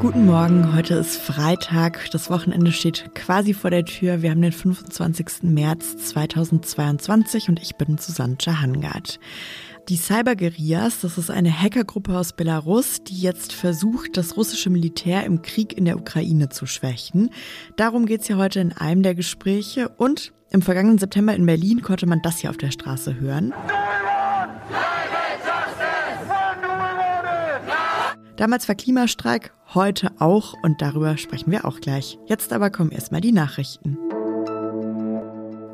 Guten Morgen, heute ist Freitag, das Wochenende steht quasi vor der Tür. Wir haben den 25. März 2022 und ich bin Susanne Hangard. Die Cyberguerillas, das ist eine Hackergruppe aus Belarus, die jetzt versucht, das russische Militär im Krieg in der Ukraine zu schwächen. Darum geht es ja heute in einem der Gespräche und im vergangenen September in Berlin konnte man das hier auf der Straße hören. Damals war Klimastreik, heute auch und darüber sprechen wir auch gleich. Jetzt aber kommen erstmal die Nachrichten.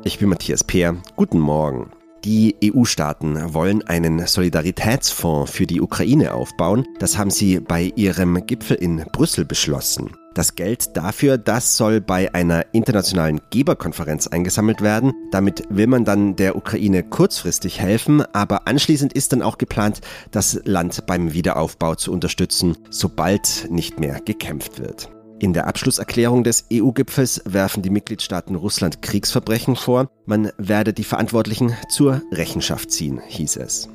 Ich bin Matthias Peer. Guten Morgen. Die EU-Staaten wollen einen Solidaritätsfonds für die Ukraine aufbauen. Das haben sie bei ihrem Gipfel in Brüssel beschlossen. Das Geld dafür, das soll bei einer internationalen Geberkonferenz eingesammelt werden. Damit will man dann der Ukraine kurzfristig helfen, aber anschließend ist dann auch geplant, das Land beim Wiederaufbau zu unterstützen, sobald nicht mehr gekämpft wird. In der Abschlusserklärung des EU-Gipfels werfen die Mitgliedstaaten Russland Kriegsverbrechen vor. Man werde die Verantwortlichen zur Rechenschaft ziehen, hieß es.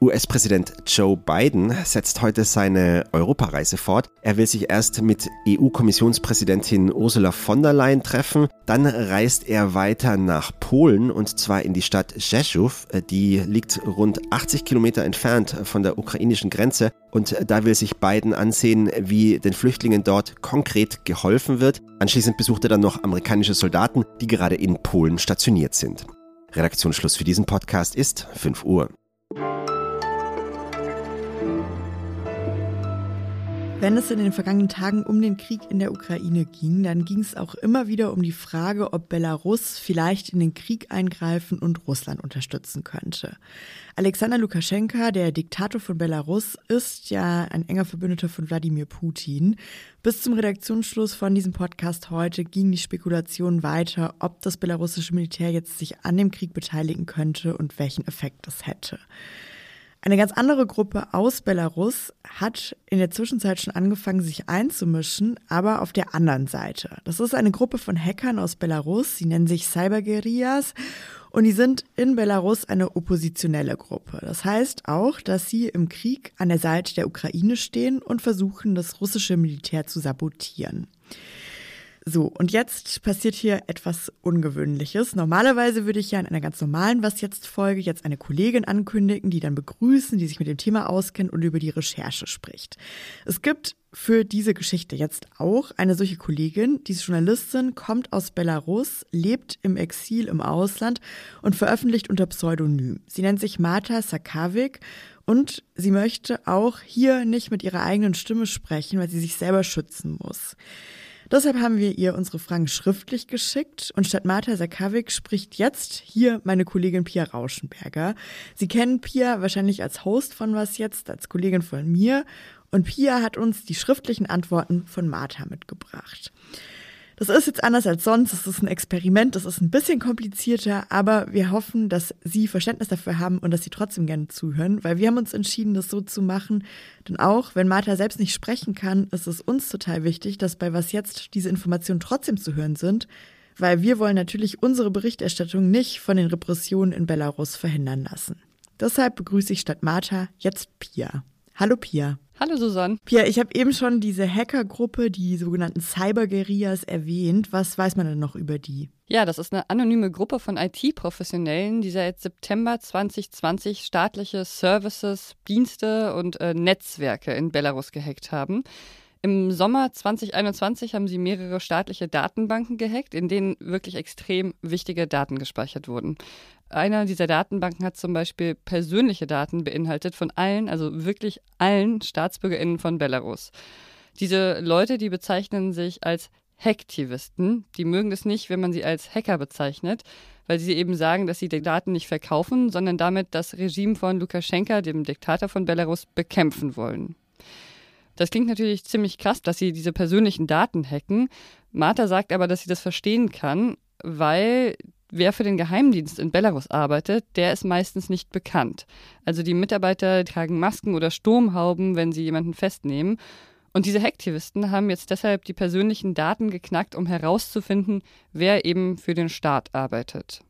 US-Präsident Joe Biden setzt heute seine Europareise fort. Er will sich erst mit EU-Kommissionspräsidentin Ursula von der Leyen treffen, dann reist er weiter nach Polen und zwar in die Stadt Rzeszów. Die liegt rund 80 Kilometer entfernt von der ukrainischen Grenze und da will sich Biden ansehen, wie den Flüchtlingen dort konkret geholfen wird. Anschließend besucht er dann noch amerikanische Soldaten, die gerade in Polen stationiert sind. Redaktionsschluss für diesen Podcast ist 5 Uhr. Wenn es in den vergangenen Tagen um den Krieg in der Ukraine ging, dann ging es auch immer wieder um die Frage, ob Belarus vielleicht in den Krieg eingreifen und Russland unterstützen könnte. Alexander Lukaschenka, der Diktator von Belarus, ist ja ein enger Verbündeter von Wladimir Putin. Bis zum Redaktionsschluss von diesem Podcast heute ging die Spekulation weiter, ob das belarussische Militär jetzt sich an dem Krieg beteiligen könnte und welchen Effekt das hätte. Eine ganz andere Gruppe aus Belarus hat in der Zwischenzeit schon angefangen, sich einzumischen, aber auf der anderen Seite. Das ist eine Gruppe von Hackern aus Belarus, sie nennen sich Cyberguerillas und die sind in Belarus eine oppositionelle Gruppe. Das heißt auch, dass sie im Krieg an der Seite der Ukraine stehen und versuchen, das russische Militär zu sabotieren. So, und jetzt passiert hier etwas Ungewöhnliches. Normalerweise würde ich ja in einer ganz normalen Was jetzt Folge jetzt eine Kollegin ankündigen, die dann begrüßen, die sich mit dem Thema auskennt und über die Recherche spricht. Es gibt für diese Geschichte jetzt auch eine solche Kollegin, diese Journalistin, kommt aus Belarus, lebt im Exil im Ausland und veröffentlicht unter Pseudonym. Sie nennt sich Marta Sakavik und sie möchte auch hier nicht mit ihrer eigenen Stimme sprechen, weil sie sich selber schützen muss. Deshalb haben wir ihr unsere Fragen schriftlich geschickt und statt Marta Sakavik spricht jetzt hier meine Kollegin Pia Rauschenberger. Sie kennen Pia wahrscheinlich als Host von Was Jetzt, als Kollegin von mir und Pia hat uns die schriftlichen Antworten von Marta mitgebracht. Das ist jetzt anders als sonst. Das ist ein Experiment. Das ist ein bisschen komplizierter, aber wir hoffen, dass Sie Verständnis dafür haben und dass Sie trotzdem gerne zuhören, weil wir haben uns entschieden, das so zu machen. Denn auch wenn Martha selbst nicht sprechen kann, ist es uns total wichtig, dass bei was jetzt diese Informationen trotzdem zu hören sind, weil wir wollen natürlich unsere Berichterstattung nicht von den Repressionen in Belarus verhindern lassen. Deshalb begrüße ich statt Martha jetzt Pia. Hallo Pia. Hallo Susanne. Pia, ich habe eben schon diese Hackergruppe, die sogenannten Cyberguerillas, erwähnt. Was weiß man denn noch über die? Ja, das ist eine anonyme Gruppe von IT-Professionellen, die seit September 2020 staatliche Services, Dienste und äh, Netzwerke in Belarus gehackt haben. Im Sommer 2021 haben sie mehrere staatliche Datenbanken gehackt, in denen wirklich extrem wichtige Daten gespeichert wurden. Einer dieser Datenbanken hat zum Beispiel persönliche Daten beinhaltet von allen, also wirklich allen StaatsbürgerInnen von Belarus. Diese Leute, die bezeichnen sich als Hacktivisten. Die mögen es nicht, wenn man sie als Hacker bezeichnet, weil sie eben sagen, dass sie die Daten nicht verkaufen, sondern damit das Regime von Lukaschenka, dem Diktator von Belarus, bekämpfen wollen. Das klingt natürlich ziemlich krass, dass sie diese persönlichen Daten hacken. Martha sagt aber, dass sie das verstehen kann, weil wer für den Geheimdienst in Belarus arbeitet, der ist meistens nicht bekannt. Also die Mitarbeiter tragen Masken oder Sturmhauben, wenn sie jemanden festnehmen. Und diese Hacktivisten haben jetzt deshalb die persönlichen Daten geknackt, um herauszufinden, wer eben für den Staat arbeitet.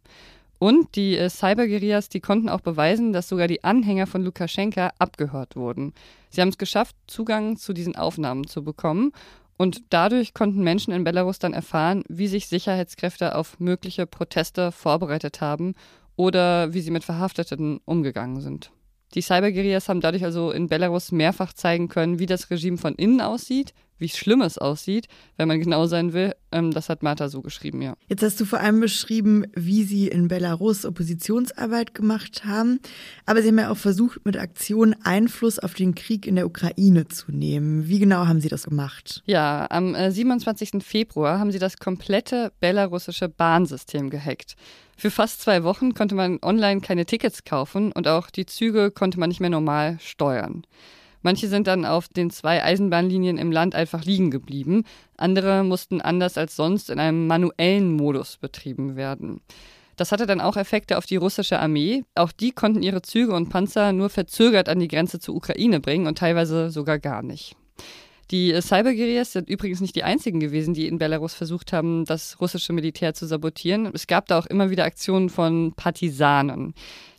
Und die äh, Cyberguerillas, die konnten auch beweisen, dass sogar die Anhänger von Lukaschenka abgehört wurden. Sie haben es geschafft, Zugang zu diesen Aufnahmen zu bekommen. Und dadurch konnten Menschen in Belarus dann erfahren, wie sich Sicherheitskräfte auf mögliche Proteste vorbereitet haben oder wie sie mit Verhafteten umgegangen sind. Die Cyberguerillas haben dadurch also in Belarus mehrfach zeigen können, wie das Regime von innen aussieht, wie schlimm es aussieht, wenn man genau sein will. Ähm, das hat Martha so geschrieben, ja. Jetzt hast du vor allem beschrieben, wie sie in Belarus Oppositionsarbeit gemacht haben. Aber sie haben ja auch versucht, mit Aktionen Einfluss auf den Krieg in der Ukraine zu nehmen. Wie genau haben sie das gemacht? Ja, am 27. Äh, Februar haben sie das komplette belarussische Bahnsystem gehackt. Für fast zwei Wochen konnte man online keine Tickets kaufen und auch die Züge konnte man nicht mehr normal steuern. Manche sind dann auf den zwei Eisenbahnlinien im Land einfach liegen geblieben. Andere mussten anders als sonst in einem manuellen Modus betrieben werden. Das hatte dann auch Effekte auf die russische Armee. Auch die konnten ihre Züge und Panzer nur verzögert an die Grenze zur Ukraine bringen und teilweise sogar gar nicht. Die äh, Cyberguerillas sind übrigens nicht die einzigen gewesen, die in Belarus versucht haben, das russische Militär zu sabotieren. Es gab da auch immer wieder Aktionen von Partisanen.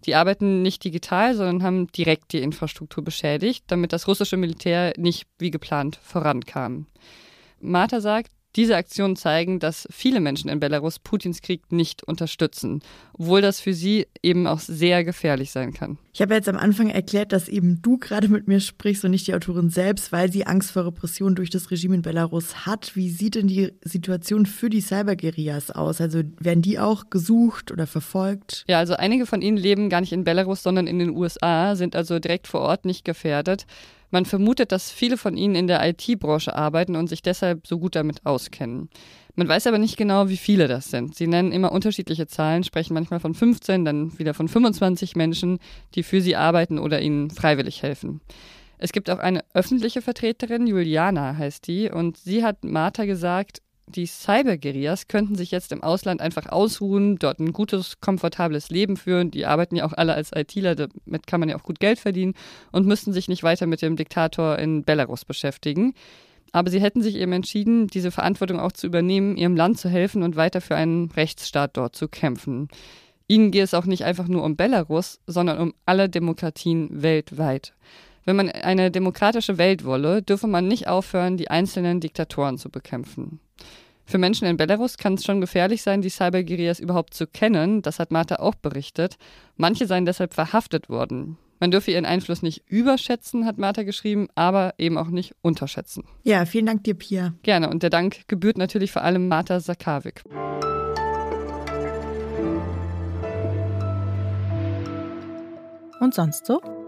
Die arbeiten nicht digital, sondern haben direkt die Infrastruktur beschädigt, damit das russische Militär nicht wie geplant vorankam. Martha sagt, diese Aktionen zeigen, dass viele Menschen in Belarus Putins Krieg nicht unterstützen, obwohl das für sie eben auch sehr gefährlich sein kann. Ich habe jetzt am Anfang erklärt, dass eben du gerade mit mir sprichst und nicht die Autorin selbst, weil sie Angst vor Repression durch das Regime in Belarus hat. Wie sieht denn die Situation für die Cyberguerillas aus? Also werden die auch gesucht oder verfolgt? Ja, also einige von ihnen leben gar nicht in Belarus, sondern in den USA, sind also direkt vor Ort nicht gefährdet. Man vermutet, dass viele von ihnen in der IT-Branche arbeiten und sich deshalb so gut damit auskennen. Man weiß aber nicht genau, wie viele das sind. Sie nennen immer unterschiedliche Zahlen, sprechen manchmal von 15, dann wieder von 25 Menschen, die für sie arbeiten oder ihnen freiwillig helfen. Es gibt auch eine öffentliche Vertreterin, Juliana heißt die, und sie hat Martha gesagt, die Cyberguerillas könnten sich jetzt im Ausland einfach ausruhen, dort ein gutes, komfortables Leben führen. Die arbeiten ja auch alle als ITler, damit kann man ja auch gut Geld verdienen und müssten sich nicht weiter mit dem Diktator in Belarus beschäftigen. Aber sie hätten sich eben entschieden, diese Verantwortung auch zu übernehmen, ihrem Land zu helfen und weiter für einen Rechtsstaat dort zu kämpfen. Ihnen geht es auch nicht einfach nur um Belarus, sondern um alle Demokratien weltweit. Wenn man eine demokratische Welt wolle, dürfe man nicht aufhören, die einzelnen Diktatoren zu bekämpfen. Für Menschen in Belarus kann es schon gefährlich sein, die Cyberguerillas überhaupt zu kennen. Das hat Martha auch berichtet. Manche seien deshalb verhaftet worden. Man dürfe ihren Einfluss nicht überschätzen, hat Martha geschrieben, aber eben auch nicht unterschätzen. Ja, vielen Dank dir, Pia. Gerne. Und der Dank gebührt natürlich vor allem Martha Sakavik. Und sonst so?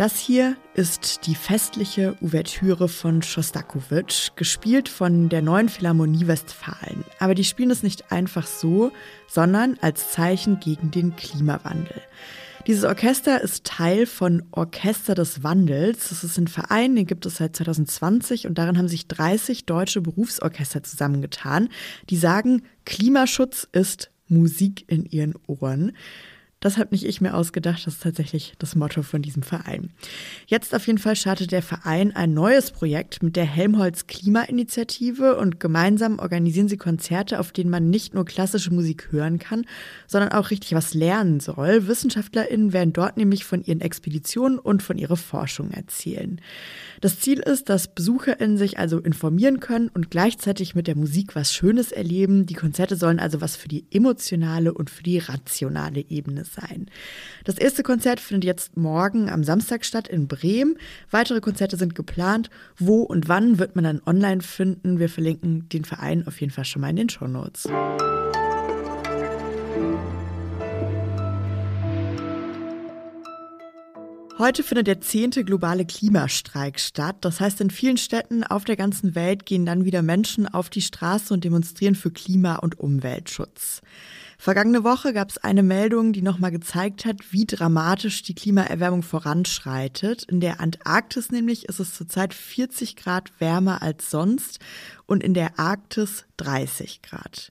Das hier ist die festliche Ouvertüre von Schostakowitsch, gespielt von der Neuen Philharmonie Westfalen. Aber die spielen es nicht einfach so, sondern als Zeichen gegen den Klimawandel. Dieses Orchester ist Teil von Orchester des Wandels. Das ist ein Verein, den gibt es seit 2020 und darin haben sich 30 deutsche Berufsorchester zusammengetan, die sagen, Klimaschutz ist Musik in ihren Ohren. Das habe nicht ich mir ausgedacht, das ist tatsächlich das Motto von diesem Verein. Jetzt auf jeden Fall startet der Verein ein neues Projekt mit der Helmholtz Klimainitiative und gemeinsam organisieren sie Konzerte, auf denen man nicht nur klassische Musik hören kann, sondern auch richtig was lernen soll. WissenschaftlerInnen werden dort nämlich von ihren Expeditionen und von ihrer Forschung erzählen. Das Ziel ist, dass BesucherInnen sich also informieren können und gleichzeitig mit der Musik was Schönes erleben. Die Konzerte sollen also was für die emotionale und für die rationale Ebene sein. Das erste Konzert findet jetzt morgen am Samstag statt in Bremen. Weitere Konzerte sind geplant. Wo und wann wird man dann online finden? Wir verlinken den Verein auf jeden Fall schon mal in den Show Notes. Heute findet der zehnte globale Klimastreik statt. Das heißt, in vielen Städten auf der ganzen Welt gehen dann wieder Menschen auf die Straße und demonstrieren für Klima- und Umweltschutz. Vergangene Woche gab es eine Meldung, die nochmal gezeigt hat, wie dramatisch die Klimaerwärmung voranschreitet. In der Antarktis nämlich ist es zurzeit 40 Grad wärmer als sonst und in der Arktis 30 Grad.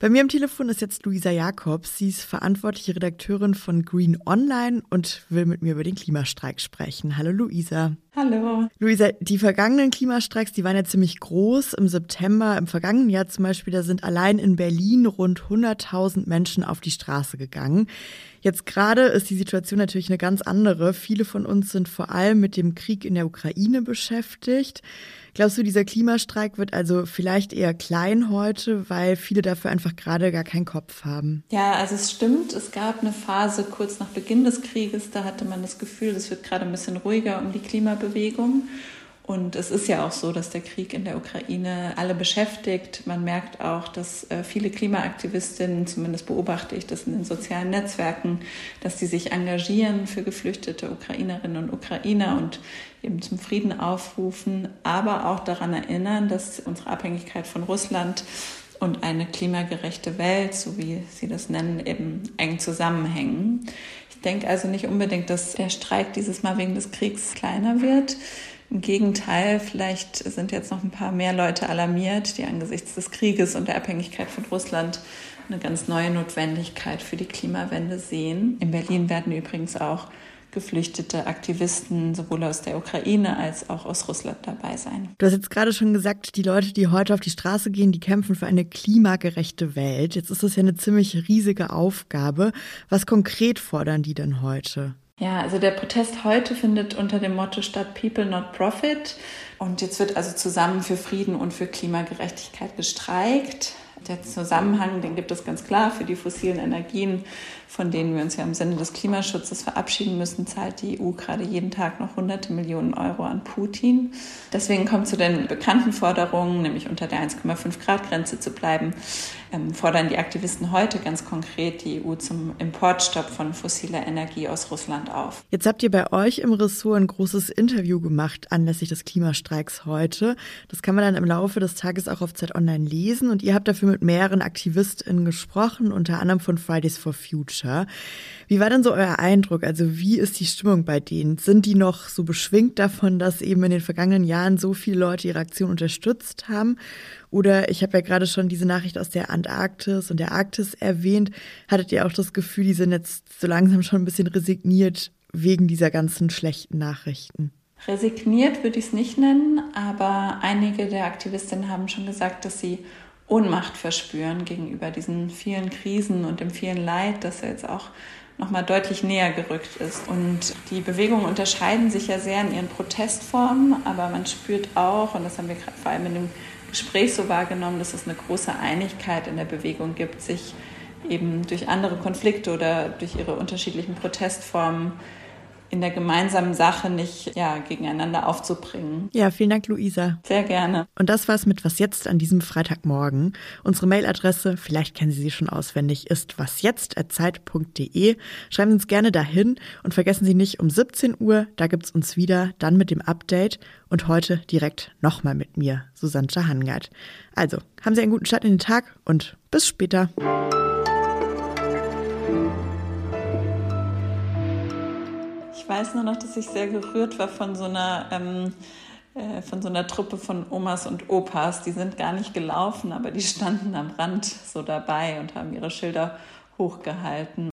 Bei mir am Telefon ist jetzt Luisa Jakobs. Sie ist verantwortliche Redakteurin von Green Online und will mit mir über den Klimastreik sprechen. Hallo Luisa. Hallo. Luisa, die vergangenen Klimastreiks, die waren ja ziemlich groß. Im September, im vergangenen Jahr zum Beispiel, da sind allein in Berlin rund 100.000 Menschen auf die Straße gegangen. Jetzt gerade ist die Situation natürlich eine ganz andere. Viele von uns sind vor allem mit dem Krieg in der Ukraine beschäftigt. Glaubst du, dieser Klimastreik wird also vielleicht eher klein heute, weil viele dafür einfach gerade gar keinen Kopf haben? Ja, also es stimmt. Es gab eine Phase kurz nach Beginn des Krieges, da hatte man das Gefühl, es wird gerade ein bisschen ruhiger um die Klimabewegung. Und es ist ja auch so, dass der Krieg in der Ukraine alle beschäftigt. Man merkt auch, dass äh, viele Klimaaktivistinnen, zumindest beobachte ich das in den sozialen Netzwerken, dass sie sich engagieren für geflüchtete Ukrainerinnen und Ukrainer und eben zum Frieden aufrufen, aber auch daran erinnern, dass unsere Abhängigkeit von Russland und eine klimagerechte Welt, so wie Sie das nennen, eben eng zusammenhängen. Ich denke also nicht unbedingt, dass der Streik dieses Mal wegen des Kriegs kleiner wird. Im Gegenteil, vielleicht sind jetzt noch ein paar mehr Leute alarmiert, die angesichts des Krieges und der Abhängigkeit von Russland eine ganz neue Notwendigkeit für die Klimawende sehen. In Berlin werden übrigens auch geflüchtete Aktivisten sowohl aus der Ukraine als auch aus Russland dabei sein. Du hast jetzt gerade schon gesagt, die Leute, die heute auf die Straße gehen, die kämpfen für eine klimagerechte Welt. Jetzt ist das ja eine ziemlich riesige Aufgabe. Was konkret fordern die denn heute? Ja, also der Protest heute findet unter dem Motto statt People Not Profit. Und jetzt wird also zusammen für Frieden und für Klimagerechtigkeit gestreikt. Der Zusammenhang, den gibt es ganz klar. Für die fossilen Energien, von denen wir uns ja im Sinne des Klimaschutzes verabschieden müssen, zahlt die EU gerade jeden Tag noch hunderte Millionen Euro an Putin. Deswegen kommt zu den bekannten Forderungen, nämlich unter der 1,5 Grad Grenze zu bleiben, ähm, fordern die Aktivisten heute ganz konkret die EU zum Importstopp von fossiler Energie aus Russland auf. Jetzt habt ihr bei euch im Ressort ein großes Interview gemacht anlässlich des Klimastreiks heute. Das kann man dann im Laufe des Tages auch auf Zeit Online lesen und ihr habt dafür mit mehreren AktivistInnen gesprochen, unter anderem von Fridays for Future. Wie war denn so euer Eindruck? Also wie ist die Stimmung bei denen? Sind die noch so beschwingt davon, dass eben in den vergangenen Jahren so viele Leute ihre Aktion unterstützt haben? Oder ich habe ja gerade schon diese Nachricht aus der Antarktis und der Arktis erwähnt. Hattet ihr auch das Gefühl, die sind jetzt so langsam schon ein bisschen resigniert wegen dieser ganzen schlechten Nachrichten? Resigniert würde ich es nicht nennen, aber einige der Aktivistinnen haben schon gesagt, dass sie Ohnmacht verspüren gegenüber diesen vielen Krisen und dem vielen Leid, das jetzt auch nochmal deutlich näher gerückt ist. Und die Bewegungen unterscheiden sich ja sehr in ihren Protestformen, aber man spürt auch, und das haben wir gerade vor allem in dem Gespräch so wahrgenommen, dass es eine große Einigkeit in der Bewegung gibt, sich eben durch andere Konflikte oder durch ihre unterschiedlichen Protestformen in der gemeinsamen Sache nicht ja, gegeneinander aufzubringen. Ja, vielen Dank, Luisa. Sehr gerne. Und das war's mit Was jetzt an diesem Freitagmorgen. Unsere Mailadresse, vielleicht kennen Sie sie schon auswendig, ist wasjetzt.zeit.de. Schreiben Sie uns gerne dahin und vergessen Sie nicht, um 17 Uhr, da gibt's uns wieder, dann mit dem Update und heute direkt nochmal mit mir, Susanne Hangard. Also, haben Sie einen guten Start in den Tag und bis später. Weiß nur noch, dass ich sehr gerührt war von so einer, ähm, äh, von so einer Truppe von Omas und Opas. Die sind gar nicht gelaufen, aber die standen am Rand so dabei und haben ihre Schilder hochgehalten.